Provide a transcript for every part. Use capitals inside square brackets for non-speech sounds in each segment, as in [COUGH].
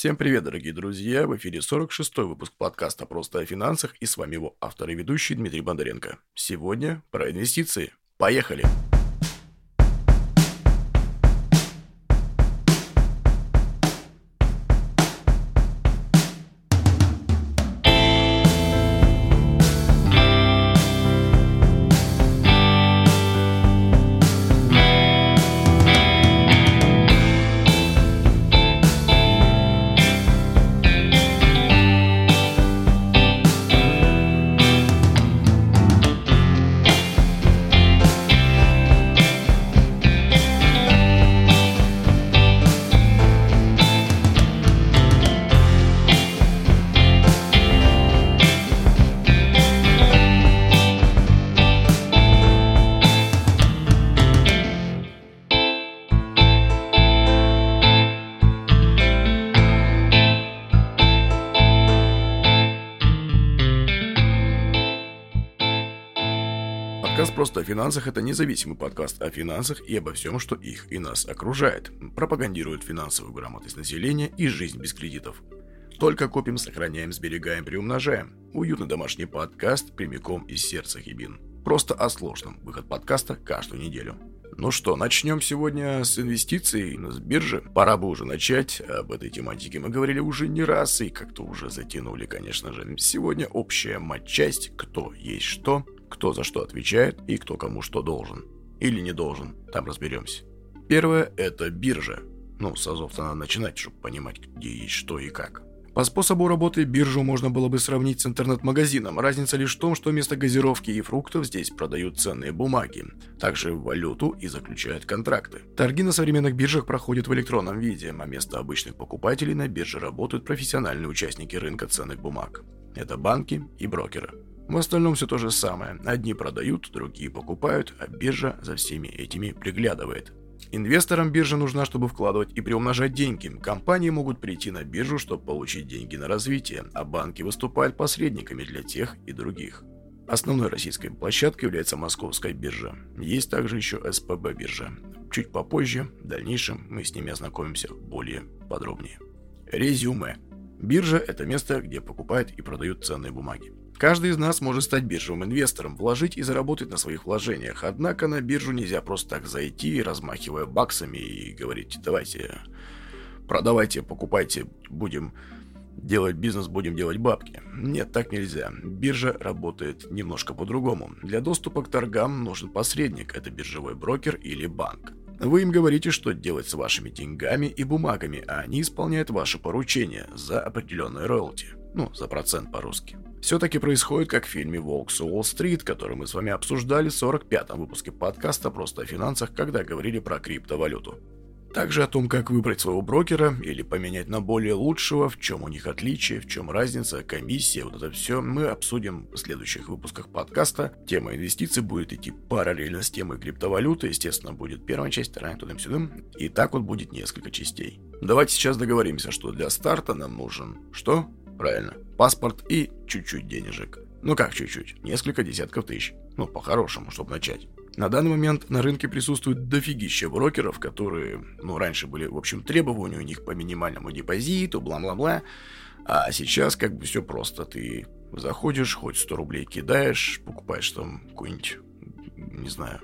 Всем привет, дорогие друзья! В эфире 46-й выпуск подкаста «Просто о финансах» и с вами его автор и ведущий Дмитрий Бондаренко. Сегодня про инвестиции. Поехали! Поехали! Финансах» — это независимый подкаст о финансах и обо всем, что их и нас окружает. Пропагандирует финансовую грамотность населения и жизнь без кредитов. Только копим, сохраняем, сберегаем, приумножаем. Уютный домашний подкаст прямиком из сердца Хибин. Просто о сложном. Выход подкаста каждую неделю. Ну что, начнем сегодня с инвестиций с биржи. Пора бы уже начать. Об этой тематике мы говорили уже не раз и как-то уже затянули, конечно же. Сегодня общая матчасть, кто есть что, кто за что отвечает и кто кому что должен. Или не должен, там разберемся. Первое – это биржа. Ну, с азов-то надо начинать, чтобы понимать, где есть что и как. По способу работы биржу можно было бы сравнить с интернет-магазином. Разница лишь в том, что вместо газировки и фруктов здесь продают ценные бумаги, также валюту и заключают контракты. Торги на современных биржах проходят в электронном виде, а вместо обычных покупателей на бирже работают профессиональные участники рынка ценных бумаг. Это банки и брокеры. В остальном все то же самое. Одни продают, другие покупают, а биржа за всеми этими приглядывает. Инвесторам биржа нужна, чтобы вкладывать и приумножать деньги. Компании могут прийти на биржу, чтобы получить деньги на развитие, а банки выступают посредниками для тех и других. Основной российской площадкой является Московская биржа. Есть также еще СПБ биржа. Чуть попозже, в дальнейшем, мы с ними ознакомимся более подробнее. Резюме. Биржа – это место, где покупают и продают ценные бумаги. Каждый из нас может стать биржевым инвестором, вложить и заработать на своих вложениях. Однако на биржу нельзя просто так зайти, размахивая баксами и говорить «давайте, продавайте, покупайте, будем делать бизнес, будем делать бабки». Нет, так нельзя. Биржа работает немножко по-другому. Для доступа к торгам нужен посредник, это биржевой брокер или банк. Вы им говорите, что делать с вашими деньгами и бумагами, а они исполняют ваши поручения за определенные роялти. Ну, за процент по-русски все-таки происходит, как в фильме «Волк с Уолл-стрит», который мы с вами обсуждали в 45-м выпуске подкаста «Просто о финансах», когда говорили про криптовалюту. Также о том, как выбрать своего брокера или поменять на более лучшего, в чем у них отличие, в чем разница, комиссия, вот это все мы обсудим в следующих выпусках подкаста. Тема инвестиций будет идти параллельно с темой криптовалюты, естественно, будет первая часть, вторая туда-сюда, и так вот будет несколько частей. Давайте сейчас договоримся, что для старта нам нужен что? Правильно. Паспорт и чуть-чуть денежек. Ну как чуть-чуть? Несколько десятков тысяч. Ну, по-хорошему, чтобы начать. На данный момент на рынке присутствует дофигища брокеров, которые, ну, раньше были, в общем, требования у них по минимальному депозиту, бла-бла-бла. А сейчас как бы все просто. Ты заходишь, хоть 100 рублей кидаешь, покупаешь там какой-нибудь, не знаю,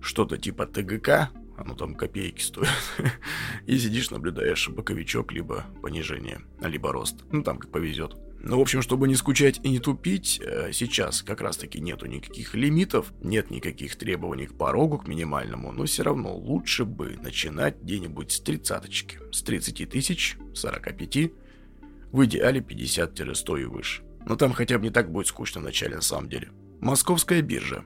что-то типа ТГК, оно там копейки стоит, [LAUGHS] и сидишь, наблюдаешь боковичок, либо понижение, либо рост. Ну, там как повезет. Ну, в общем, чтобы не скучать и не тупить, э, сейчас как раз-таки нету никаких лимитов, нет никаких требований к порогу, к минимальному, но все равно лучше бы начинать где-нибудь с тридцаточки, с 30 тысяч, 45, в идеале 50-100 и выше. Но там хотя бы не так будет скучно в начале на самом деле. Московская биржа.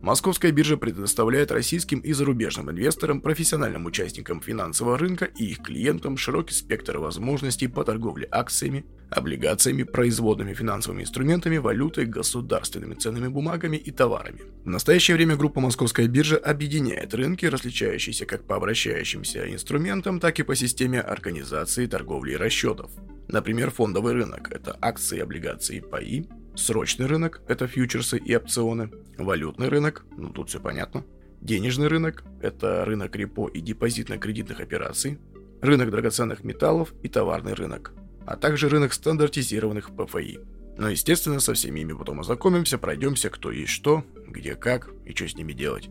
Московская биржа предоставляет российским и зарубежным инвесторам, профессиональным участникам финансового рынка и их клиентам широкий спектр возможностей по торговле акциями, облигациями, производными финансовыми инструментами, валютой, государственными ценными бумагами и товарами. В настоящее время группа Московская биржа объединяет рынки, различающиеся как по обращающимся инструментам, так и по системе организации торговли и расчетов. Например, фондовый рынок – это акции, облигации, паи, Срочный рынок – это фьючерсы и опционы. Валютный рынок – ну тут все понятно. Денежный рынок – это рынок репо и депозитно-кредитных операций. рынок драгоценных металлов и товарный рынок, а также рынок стандартизированных ПФИ. Но, естественно, со всеми ими потом ознакомимся, пройдемся, кто есть что, где как и что с ними делать.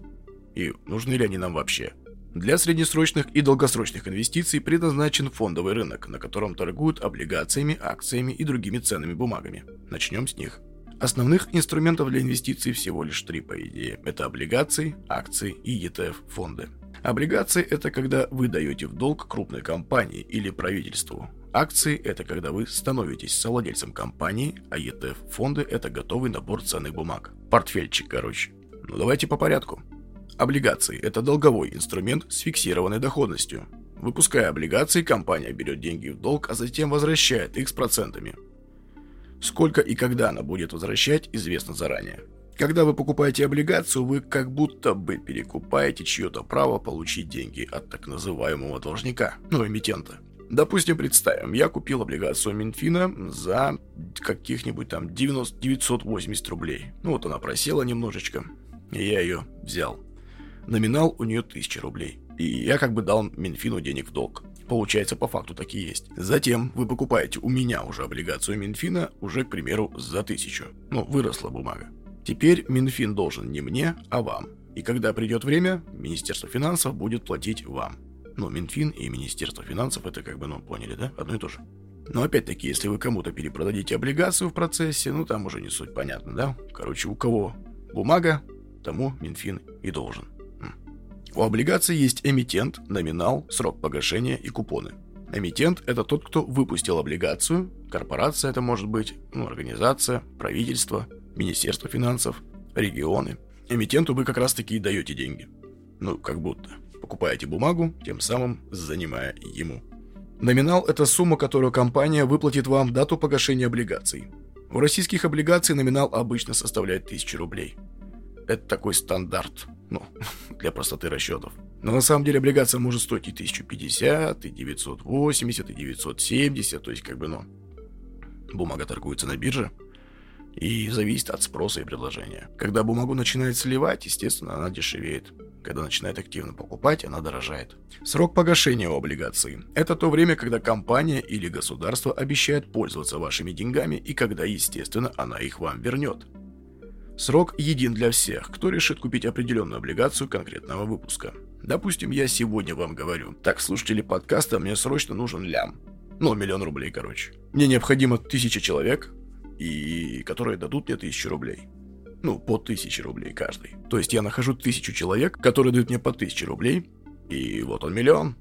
И нужны ли они нам вообще. Для среднесрочных и долгосрочных инвестиций предназначен фондовый рынок, на котором торгуют облигациями, акциями и другими ценными бумагами. Начнем с них. Основных инструментов для инвестиций всего лишь три, по идее. Это облигации, акции и ETF-фонды. Облигации – это когда вы даете в долг крупной компании или правительству. Акции – это когда вы становитесь совладельцем компании, а ETF-фонды – это готовый набор ценных бумаг. Портфельчик, короче. Ну давайте по порядку. Облигации – это долговой инструмент с фиксированной доходностью. Выпуская облигации, компания берет деньги в долг, а затем возвращает их с процентами. Сколько и когда она будет возвращать, известно заранее. Когда вы покупаете облигацию, вы как будто бы перекупаете чье-то право получить деньги от так называемого должника, ну, эмитента. Допустим, представим, я купил облигацию Минфина за каких-нибудь там 90, 980 рублей. Ну вот она просела немножечко, и я ее взял. Номинал у нее 1000 рублей. И я как бы дал Минфину денег в долг. Получается, по факту так и есть. Затем вы покупаете у меня уже облигацию Минфина, уже, к примеру, за тысячу. Ну, выросла бумага. Теперь Минфин должен не мне, а вам. И когда придет время, Министерство финансов будет платить вам. Ну, Минфин и Министерство финансов, это как бы, ну, поняли, да? Одно и то же. Но опять-таки, если вы кому-то перепродадите облигацию в процессе, ну, там уже не суть понятно, да? Короче, у кого бумага, тому Минфин и должен. У облигаций есть эмитент, номинал, срок погашения и купоны. Эмитент – это тот, кто выпустил облигацию, корпорация это может быть, ну, организация, правительство, министерство финансов, регионы. Эмитенту вы как раз-таки и даете деньги. Ну, как будто. Покупаете бумагу, тем самым занимая ему. Номинал – это сумма, которую компания выплатит вам дату погашения облигаций. У российских облигаций номинал обычно составляет 1000 рублей. Это такой стандарт. Ну, [LAUGHS] для простоты расчетов. Но на самом деле облигация может стоить и 1050, и 980, и 970, то есть как бы, ну, бумага торгуется на бирже и зависит от спроса и предложения. Когда бумагу начинает сливать, естественно, она дешевеет. Когда начинает активно покупать, она дорожает. Срок погашения у облигаций – это то время, когда компания или государство обещает пользоваться вашими деньгами и когда, естественно, она их вам вернет. Срок един для всех, кто решит купить определенную облигацию конкретного выпуска. Допустим, я сегодня вам говорю, так, слушатели подкаста, мне срочно нужен лям. Ну, миллион рублей, короче. Мне необходимо тысяча человек, и которые дадут мне тысячу рублей. Ну, по тысяче рублей каждый. То есть я нахожу тысячу человек, которые дают мне по тысяче рублей, и вот он миллион.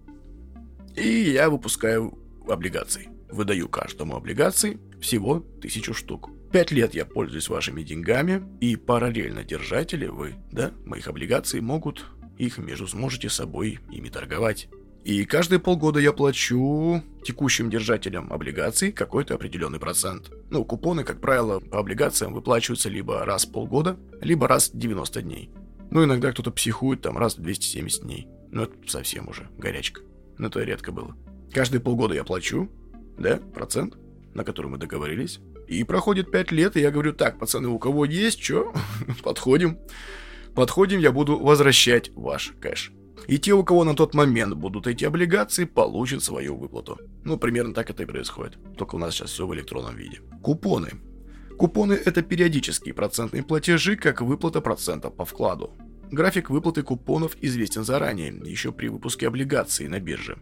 И я выпускаю облигации. Выдаю каждому облигации всего тысячу штук. Пять лет я пользуюсь вашими деньгами, и параллельно держатели вы, да, моих облигаций могут их между сможете собой ими торговать. И каждые полгода я плачу текущим держателям облигаций какой-то определенный процент. Ну, купоны, как правило, по облигациям выплачиваются либо раз в полгода, либо раз в 90 дней. Ну, иногда кто-то психует там раз в 270 дней. Ну, это совсем уже горячка. Но это редко было. Каждые полгода я плачу, да, процент, на который мы договорились. И проходит 5 лет, и я говорю, так, пацаны, у кого есть, что? [LAUGHS] Подходим. Подходим, я буду возвращать ваш кэш. И те, у кого на тот момент будут эти облигации, получат свою выплату. Ну, примерно так это и происходит. Только у нас сейчас все в электронном виде. Купоны. Купоны – это периодические процентные платежи, как выплата процента по вкладу. График выплаты купонов известен заранее, еще при выпуске облигаций на бирже.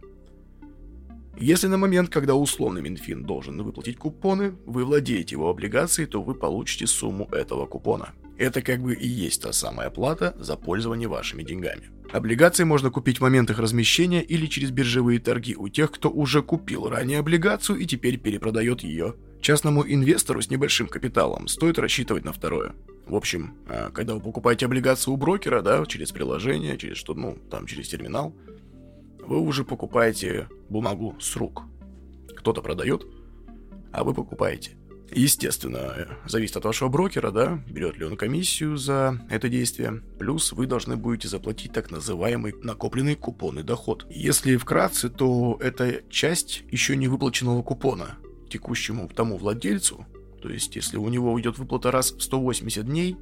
Если на момент, когда условный Минфин должен выплатить купоны, вы владеете его облигацией, то вы получите сумму этого купона. Это как бы и есть та самая плата за пользование вашими деньгами. Облигации можно купить в момент их размещения или через биржевые торги у тех, кто уже купил ранее облигацию и теперь перепродает ее. Частному инвестору с небольшим капиталом стоит рассчитывать на второе. В общем, а, когда вы покупаете облигацию у брокера, да, через приложение, через что, ну, там, через терминал, вы уже покупаете бумагу с рук. Кто-то продает, а вы покупаете. Естественно, зависит от вашего брокера, да, берет ли он комиссию за это действие. Плюс вы должны будете заплатить так называемый накопленный купонный доход. Если вкратце, то это часть еще не выплаченного купона текущему тому владельцу. То есть, если у него уйдет выплата раз в 180 дней,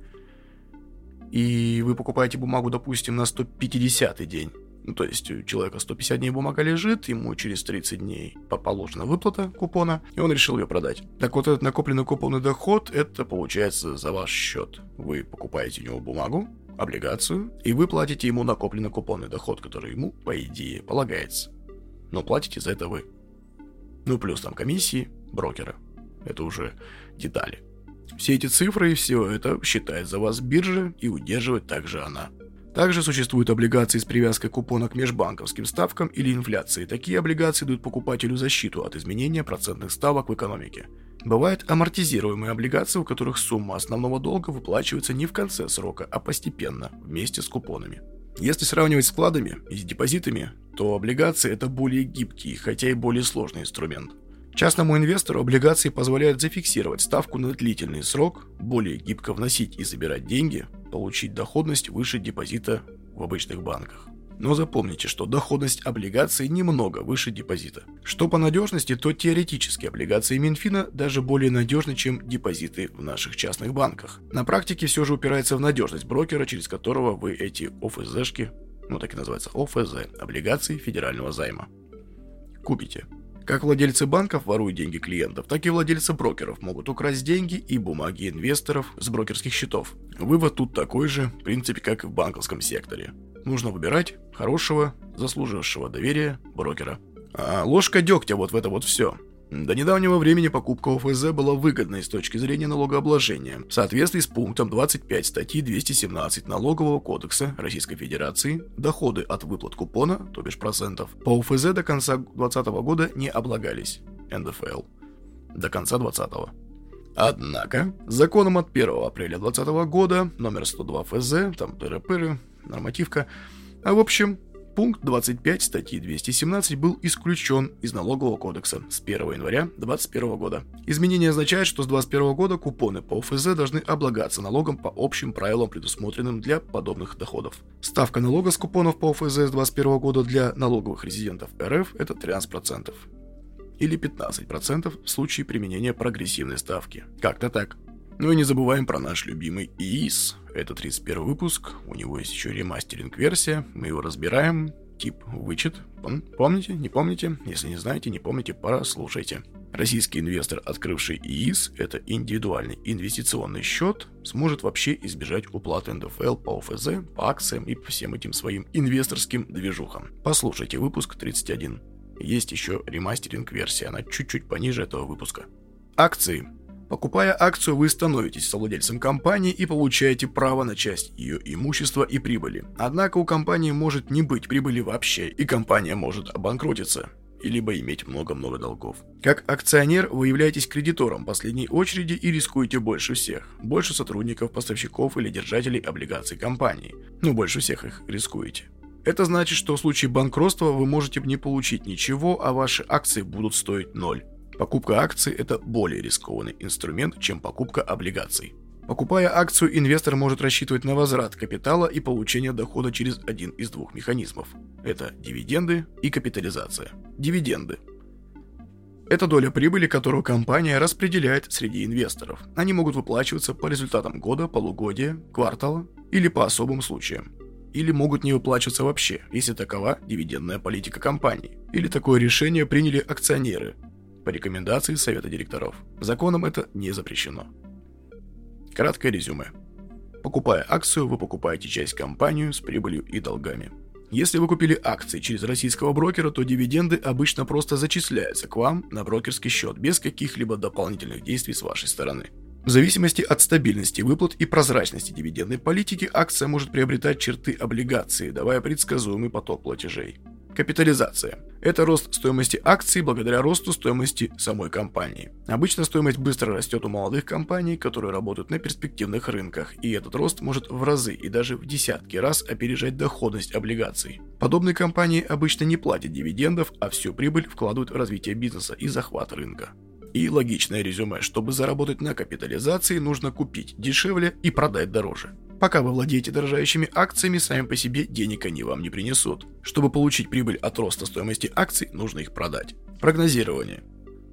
и вы покупаете бумагу, допустим, на 150 день, Ну, то есть у человека 150 дней бумага лежит, ему через 30 дней положена выплата купона, и он решил ее продать. Так вот, этот накопленный купонный доход, это получается за ваш счет. Вы покупаете у него бумагу, облигацию, и вы платите ему накопленный купонный доход, который ему, по идее, полагается. Но платите за это вы. Ну, плюс там комиссии брокера. Это уже детали. Все эти цифры и все это считает за вас биржа и удерживает также она. Также существуют облигации с привязкой купона к межбанковским ставкам или инфляции. Такие облигации дают покупателю защиту от изменения процентных ставок в экономике. Бывают амортизируемые облигации, у которых сумма основного долга выплачивается не в конце срока, а постепенно, вместе с купонами. Если сравнивать с вкладами и с депозитами, то облигации это более гибкий, хотя и более сложный инструмент. Частному инвестору облигации позволяют зафиксировать ставку на длительный срок, более гибко вносить и забирать деньги, получить доходность выше депозита в обычных банках. Но запомните, что доходность облигаций немного выше депозита. Что по надежности, то теоретически облигации Минфина даже более надежны, чем депозиты в наших частных банках. На практике все же упирается в надежность брокера, через которого вы эти ОФЗшки, ну так и называется ОФЗ, облигации федерального займа, купите. Как владельцы банков воруют деньги клиентов, так и владельцы брокеров могут украсть деньги и бумаги инвесторов с брокерских счетов. Вывод тут такой же, в принципе, как и в банковском секторе. Нужно выбирать хорошего, заслужившего доверия брокера. А ложка дегтя вот в это вот все. До недавнего времени покупка ОФЗ была выгодной с точки зрения налогообложения. В соответствии с пунктом 25 статьи 217 Налогового кодекса Российской Федерации, доходы от выплат купона, то бишь процентов, по ОФЗ до конца 2020 года не облагались. НДФЛ. До конца 2020. Однако, законом от 1 апреля 2020 года, номер 102 ФЗ, там тыры-пыры, нормативка, а в общем, Пункт 25 статьи 217 был исключен из налогового кодекса с 1 января 2021 года. Изменение означает, что с 2021 года купоны по ОФЗ должны облагаться налогом по общим правилам, предусмотренным для подобных доходов. Ставка налога с купонов по ОФЗ с 2021 года для налоговых резидентов РФ это 13% или 15% в случае применения прогрессивной ставки. Как-то так. Ну и не забываем про наш любимый ИИС. Это 31 выпуск, у него есть еще ремастеринг-версия, мы его разбираем, тип вычет. Помните, не помните? Если не знаете, не помните, послушайте. Российский инвестор, открывший ИИС, это индивидуальный инвестиционный счет, сможет вообще избежать уплаты НДФЛ по ОФЗ, по акциям и по всем этим своим инвесторским движухам. Послушайте выпуск 31. Есть еще ремастеринг-версия, она чуть-чуть пониже этого выпуска. Акции Покупая акцию, вы становитесь совладельцем компании и получаете право на часть ее имущества и прибыли. Однако у компании может не быть прибыли вообще, и компания может обанкротиться либо иметь много-много долгов. Как акционер вы являетесь кредитором последней очереди и рискуете больше всех. Больше сотрудников, поставщиков или держателей облигаций компании. Ну, больше всех их рискуете. Это значит, что в случае банкротства вы можете не получить ничего, а ваши акции будут стоить ноль. Покупка акций – это более рискованный инструмент, чем покупка облигаций. Покупая акцию, инвестор может рассчитывать на возврат капитала и получение дохода через один из двух механизмов. Это дивиденды и капитализация. Дивиденды. Это доля прибыли, которую компания распределяет среди инвесторов. Они могут выплачиваться по результатам года, полугодия, квартала или по особым случаям. Или могут не выплачиваться вообще, если такова дивидендная политика компании. Или такое решение приняли акционеры, по рекомендации Совета директоров. Законом это не запрещено. Краткое резюме. Покупая акцию, вы покупаете часть компанию с прибылью и долгами. Если вы купили акции через российского брокера, то дивиденды обычно просто зачисляются к вам на брокерский счет без каких-либо дополнительных действий с вашей стороны. В зависимости от стабильности выплат и прозрачности дивидендной политики, акция может приобретать черты облигации, давая предсказуемый поток платежей. Капитализация. Это рост стоимости акций благодаря росту стоимости самой компании. Обычно стоимость быстро растет у молодых компаний, которые работают на перспективных рынках, и этот рост может в разы и даже в десятки раз опережать доходность облигаций. Подобные компании обычно не платят дивидендов, а всю прибыль вкладывают в развитие бизнеса и захват рынка. И логичное резюме, чтобы заработать на капитализации, нужно купить дешевле и продать дороже. Пока вы владеете дорожающими акциями, сами по себе денег они вам не принесут. Чтобы получить прибыль от роста стоимости акций, нужно их продать. Прогнозирование.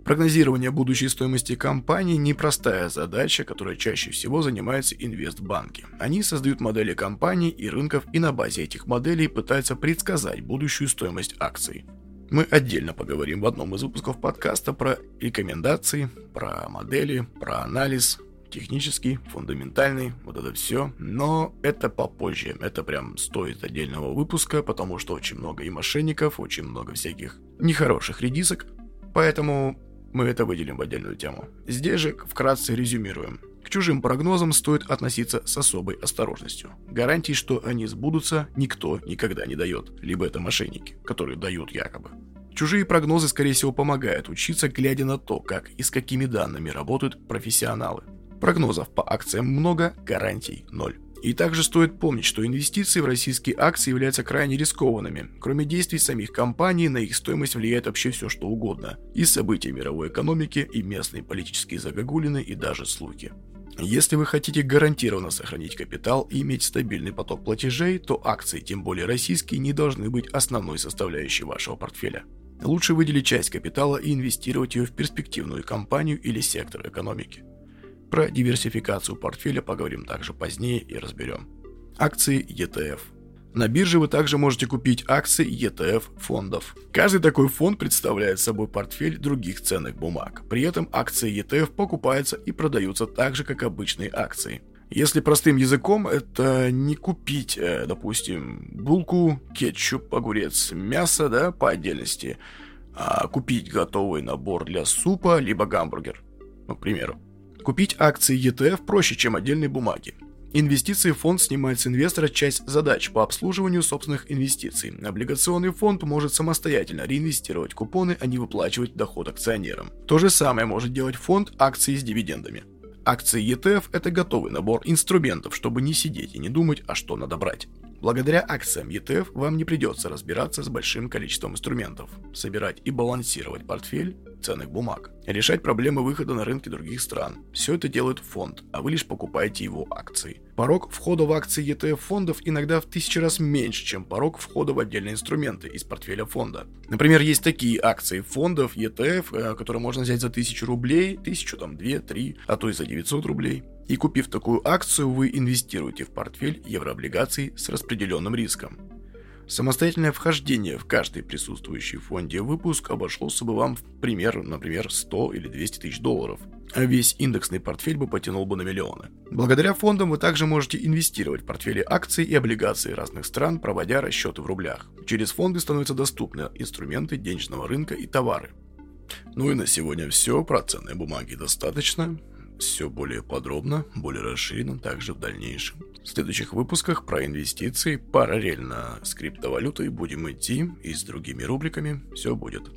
Прогнозирование будущей стоимости компании – непростая задача, которой чаще всего занимаются инвестбанки. Они создают модели компаний и рынков и на базе этих моделей пытаются предсказать будущую стоимость акций. Мы отдельно поговорим в одном из выпусков подкаста про рекомендации, про модели, про анализ, технический, фундаментальный, вот это все. Но это попозже. Это прям стоит отдельного выпуска, потому что очень много и мошенников, очень много всяких нехороших редисок. Поэтому мы это выделим в отдельную тему. Здесь же вкратце резюмируем. К чужим прогнозам стоит относиться с особой осторожностью. Гарантий, что они сбудутся, никто никогда не дает. Либо это мошенники, которые дают якобы. Чужие прогнозы, скорее всего, помогают учиться, глядя на то, как и с какими данными работают профессионалы. Прогнозов по акциям много, гарантий ноль. И также стоит помнить, что инвестиции в российские акции являются крайне рискованными. Кроме действий самих компаний, на их стоимость влияет вообще все что угодно. И события мировой экономики, и местные политические загогулины, и даже слухи. Если вы хотите гарантированно сохранить капитал и иметь стабильный поток платежей, то акции, тем более российские, не должны быть основной составляющей вашего портфеля. Лучше выделить часть капитала и инвестировать ее в перспективную компанию или сектор экономики. Про диверсификацию портфеля поговорим также позднее и разберем. Акции ETF. На бирже вы также можете купить акции ETF фондов. Каждый такой фонд представляет собой портфель других ценных бумаг. При этом акции ETF покупаются и продаются так же, как обычные акции. Если простым языком, это не купить, э, допустим, булку, кетчуп, огурец, мясо, да, по отдельности, а купить готовый набор для супа, либо гамбургер, ну, к примеру. Купить акции ETF проще, чем отдельные бумаги. Инвестиции в фонд снимает с инвестора часть задач по обслуживанию собственных инвестиций. Облигационный фонд может самостоятельно реинвестировать купоны, а не выплачивать доход акционерам. То же самое может делать фонд акций с дивидендами. Акции ETF – это готовый набор инструментов, чтобы не сидеть и не думать, а что надо брать. Благодаря акциям ETF вам не придется разбираться с большим количеством инструментов, собирать и балансировать портфель ценных бумаг, решать проблемы выхода на рынки других стран. Все это делает фонд, а вы лишь покупаете его акции. Порог входа в акции ETF фондов иногда в тысячи раз меньше, чем порог входа в отдельные инструменты из портфеля фонда. Например, есть такие акции фондов ETF, э, которые можно взять за 1000 рублей, 1000, там, 2, 3, а то и за 900 рублей. И купив такую акцию, вы инвестируете в портфель еврооблигаций с распределенным риском. Самостоятельное вхождение в каждый присутствующий в фонде выпуск обошлось бы вам в пример, например, 100 или 200 тысяч долларов, а весь индексный портфель бы потянул бы на миллионы. Благодаря фондам вы также можете инвестировать в портфели акций и облигаций разных стран, проводя расчеты в рублях. Через фонды становятся доступны инструменты денежного рынка и товары. Ну и на сегодня все, про ценные бумаги достаточно все более подробно, более расширенно также в дальнейшем. В следующих выпусках про инвестиции параллельно с криптовалютой будем идти и с другими рубриками все будет.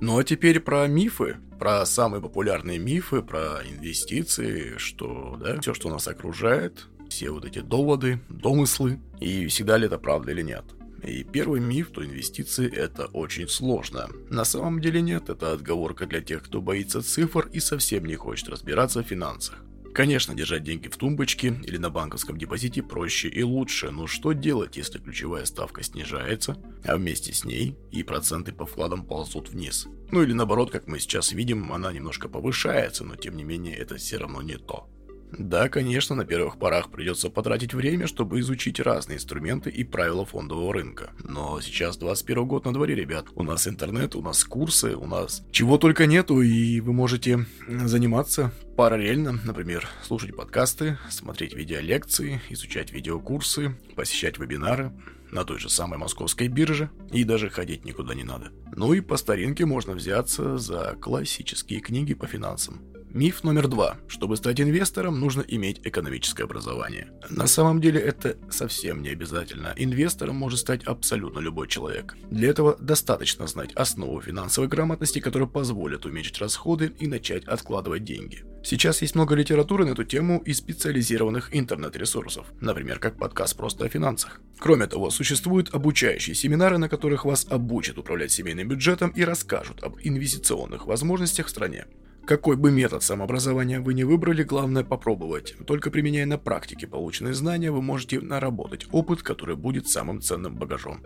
Ну а теперь про мифы, про самые популярные мифы, про инвестиции, что, да, все, что нас окружает, все вот эти доводы, домыслы, и всегда ли это правда или нет. И первый миф, что инвестиции это очень сложно. На самом деле нет, это отговорка для тех, кто боится цифр и совсем не хочет разбираться в финансах. Конечно, держать деньги в тумбочке или на банковском депозите проще и лучше, но что делать, если ключевая ставка снижается, а вместе с ней и проценты по вкладам ползут вниз? Ну или наоборот, как мы сейчас видим, она немножко повышается, но тем не менее это все равно не то. Да, конечно, на первых порах придется потратить время, чтобы изучить разные инструменты и правила фондового рынка. Но сейчас 21 год на дворе, ребят. У нас интернет, у нас курсы, у нас чего только нету, и вы можете заниматься параллельно, например, слушать подкасты, смотреть видеолекции, изучать видеокурсы, посещать вебинары на той же самой московской бирже, и даже ходить никуда не надо. Ну и по старинке можно взяться за классические книги по финансам. Миф номер два. Чтобы стать инвестором, нужно иметь экономическое образование. На самом деле это совсем не обязательно. Инвестором может стать абсолютно любой человек. Для этого достаточно знать основу финансовой грамотности, которая позволит уменьшить расходы и начать откладывать деньги. Сейчас есть много литературы на эту тему и специализированных интернет-ресурсов, например, как подкаст «Просто о финансах». Кроме того, существуют обучающие семинары, на которых вас обучат управлять семейным бюджетом и расскажут об инвестиционных возможностях в стране. Какой бы метод самообразования вы не выбрали, главное попробовать. Только применяя на практике полученные знания, вы можете наработать опыт, который будет самым ценным багажом.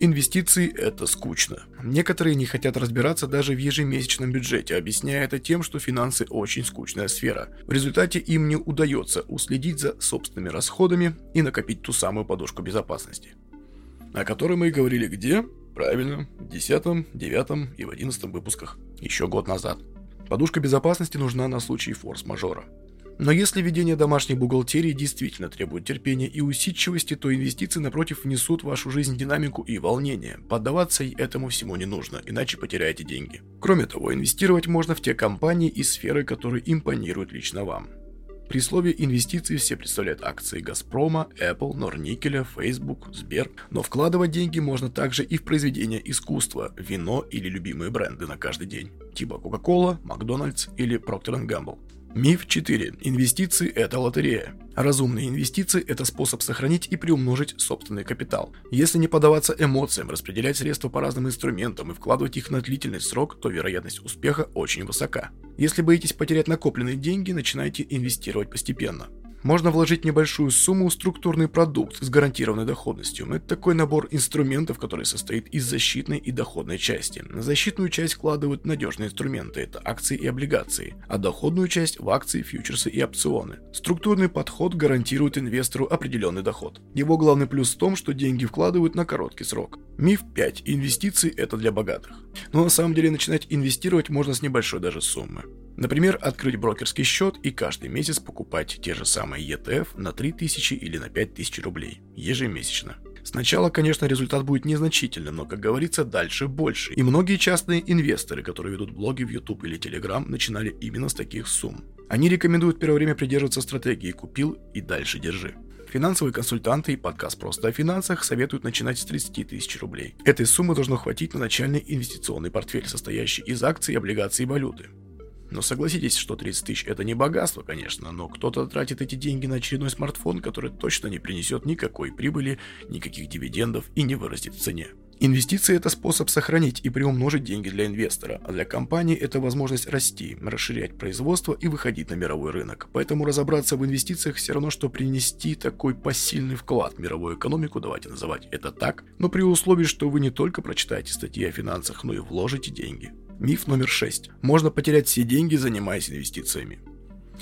Инвестиции – это скучно. Некоторые не хотят разбираться даже в ежемесячном бюджете, объясняя это тем, что финансы – очень скучная сфера. В результате им не удается уследить за собственными расходами и накопить ту самую подушку безопасности. О которой мы и говорили где? Правильно, в 10, 9 и в 11 выпусках. Еще год назад. Подушка безопасности нужна на случай форс-мажора. Но если ведение домашней бухгалтерии действительно требует терпения и усидчивости, то инвестиции, напротив, внесут в вашу жизнь динамику и волнение. Поддаваться этому всему не нужно, иначе потеряете деньги. Кроме того, инвестировать можно в те компании и сферы, которые импонируют лично вам. При слове инвестиции все представляют акции Газпрома, Apple, Норникеля, Facebook, Сбер. Но вкладывать деньги можно также и в произведения искусства, вино или любимые бренды на каждый день. Типа Coca-Cola, Макдональдс или Procter Gamble. Миф 4. Инвестиции – это лотерея. Разумные инвестиции – это способ сохранить и приумножить собственный капитал. Если не поддаваться эмоциям, распределять средства по разным инструментам и вкладывать их на длительный срок, то вероятность успеха очень высока. Если боитесь потерять накопленные деньги, начинайте инвестировать постепенно. Можно вложить небольшую сумму в структурный продукт с гарантированной доходностью. Это такой набор инструментов, который состоит из защитной и доходной части. На защитную часть вкладывают надежные инструменты, это акции и облигации, а доходную часть в акции, фьючерсы и опционы. Структурный подход гарантирует инвестору определенный доход. Его главный плюс в том, что деньги вкладывают на короткий срок. Миф 5. Инвестиции – это для богатых. Но на самом деле начинать инвестировать можно с небольшой даже суммы. Например, открыть брокерский счет и каждый месяц покупать те же самые ETF на 3000 или на 5000 рублей ежемесячно. Сначала, конечно, результат будет незначительным, но, как говорится, дальше больше. И многие частные инвесторы, которые ведут блоги в YouTube или Telegram, начинали именно с таких сумм. Они рекомендуют первое время придерживаться стратегии «купил и дальше держи». Финансовые консультанты и подкаст «Просто о финансах» советуют начинать с 30 тысяч рублей. Этой суммы должно хватить на начальный инвестиционный портфель, состоящий из акций, облигаций и валюты. Но согласитесь, что 30 тысяч это не богатство, конечно, но кто-то тратит эти деньги на очередной смартфон, который точно не принесет никакой прибыли, никаких дивидендов и не вырастет в цене. Инвестиции – это способ сохранить и приумножить деньги для инвестора, а для компании это возможность расти, расширять производство и выходить на мировой рынок. Поэтому разобраться в инвестициях все равно, что принести такой посильный вклад в мировую экономику, давайте называть это так, но при условии, что вы не только прочитаете статьи о финансах, но и вложите деньги. Миф номер 6. Можно потерять все деньги, занимаясь инвестициями.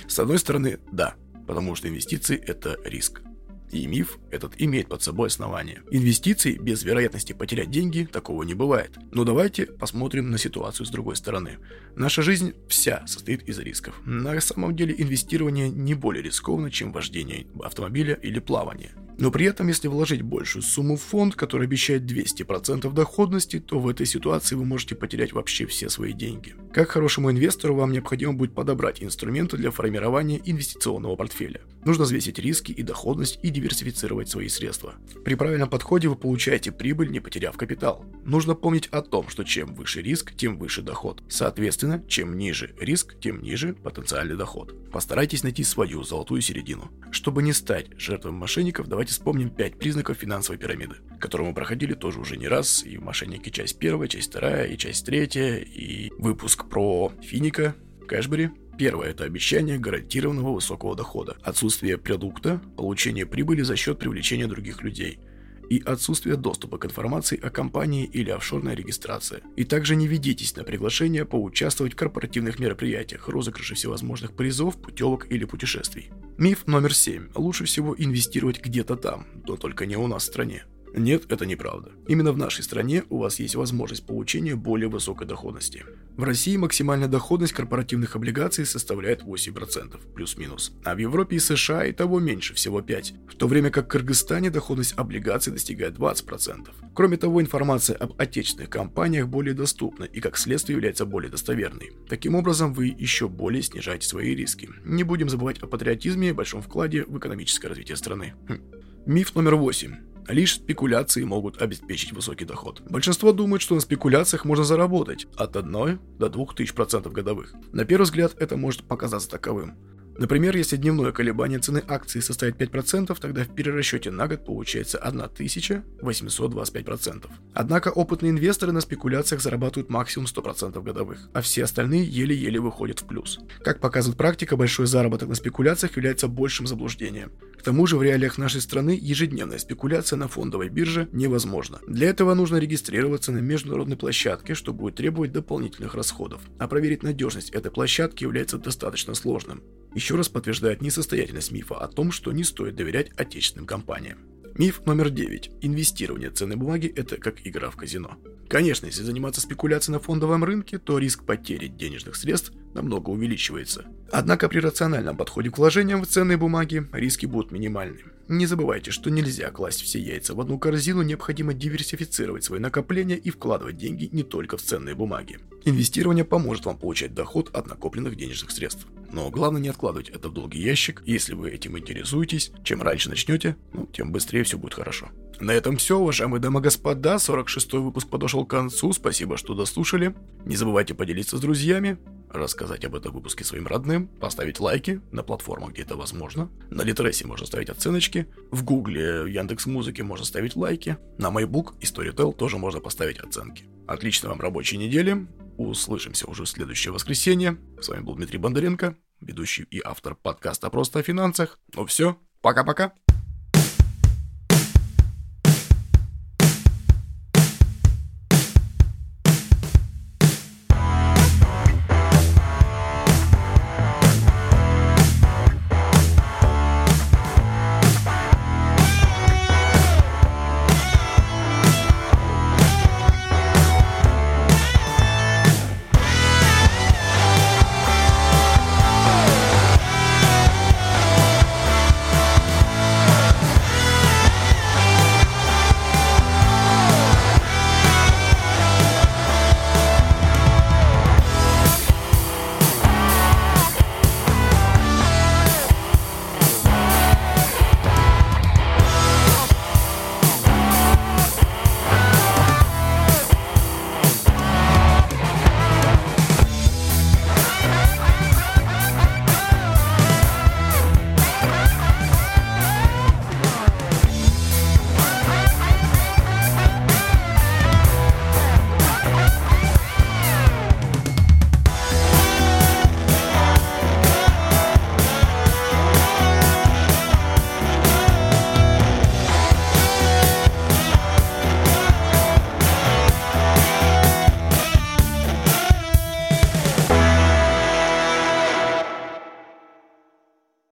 С одной стороны, да, потому что инвестиции – это риск. И миф этот имеет под собой основание. Инвестиций без вероятности потерять деньги такого не бывает. Но давайте посмотрим на ситуацию с другой стороны. Наша жизнь вся состоит из рисков. На самом деле инвестирование не более рискованно, чем вождение автомобиля или плавание. Но при этом, если вложить большую сумму в фонд, который обещает 200% доходности, то в этой ситуации вы можете потерять вообще все свои деньги. Как хорошему инвестору вам необходимо будет подобрать инструменты для формирования инвестиционного портфеля. Нужно взвесить риски и доходность и диверсифицировать свои средства. При правильном подходе вы получаете прибыль, не потеряв капитал. Нужно помнить о том, что чем выше риск, тем выше доход. Соответственно, чем ниже риск, тем ниже потенциальный доход. Постарайтесь найти свою золотую середину. Чтобы не стать жертвой мошенников, давайте давайте вспомним 5 признаков финансовой пирамиды, которую мы проходили тоже уже не раз, и в «Мошеннике» часть первая, часть вторая, и часть третья, и выпуск про Финика, Кэшбери. Первое – это обещание гарантированного высокого дохода, отсутствие продукта, получение прибыли за счет привлечения других людей – и отсутствие доступа к информации о компании или офшорной регистрации. И также не ведитесь на приглашение поучаствовать в корпоративных мероприятиях, розыгрыше всевозможных призов, путевок или путешествий. Миф номер 7. Лучше всего инвестировать где-то там, но только не у нас в стране. Нет, это неправда. Именно в нашей стране у вас есть возможность получения более высокой доходности. В России максимальная доходность корпоративных облигаций составляет 8%, плюс-минус. А в Европе и США и того меньше, всего 5%, в то время как в Кыргызстане доходность облигаций достигает 20%. Кроме того, информация об отечественных компаниях более доступна и как следствие является более достоверной. Таким образом, вы еще более снижаете свои риски. Не будем забывать о патриотизме и большом вкладе в экономическое развитие страны. Хм. Миф номер 8. Лишь спекуляции могут обеспечить высокий доход. Большинство думают, что на спекуляциях можно заработать от 1 до 2 тысяч процентов годовых. На первый взгляд это может показаться таковым. Например, если дневное колебание цены акции составит 5%, тогда в перерасчете на год получается 1825%. Однако опытные инвесторы на спекуляциях зарабатывают максимум 100% годовых, а все остальные еле-еле выходят в плюс. Как показывает практика, большой заработок на спекуляциях является большим заблуждением. К тому же в реалиях нашей страны ежедневная спекуляция на фондовой бирже невозможна. Для этого нужно регистрироваться на международной площадке, что будет требовать дополнительных расходов. А проверить надежность этой площадки является достаточно сложным. Еще раз подтверждает несостоятельность мифа о том, что не стоит доверять отечественным компаниям. Миф номер 9. Инвестирование ценной бумаги – это как игра в казино. Конечно, если заниматься спекуляцией на фондовом рынке, то риск потери денежных средств намного увеличивается. Однако при рациональном подходе к вложениям в ценные бумаги риски будут минимальны. Не забывайте, что нельзя класть все яйца в одну корзину, необходимо диверсифицировать свои накопления и вкладывать деньги не только в ценные бумаги. Инвестирование поможет вам получать доход от накопленных денежных средств. Но главное не откладывать это в долгий ящик. Если вы этим интересуетесь, чем раньше начнете, ну, тем быстрее все будет хорошо. На этом все, уважаемые дамы и господа. 46-й выпуск подошел к концу. Спасибо, что дослушали. Не забывайте поделиться с друзьями, рассказать об этом выпуске своим родным, поставить лайки на платформах, где это возможно. На Литресе можно ставить оценочки. В Гугле, Яндекс Музыке можно ставить лайки. На MyBook и Storytel тоже можно поставить оценки. Отличной вам рабочей недели. Услышимся уже в следующее воскресенье. С вами был Дмитрий Бондаренко, ведущий и автор подкаста «Просто о финансах». Ну все, пока-пока.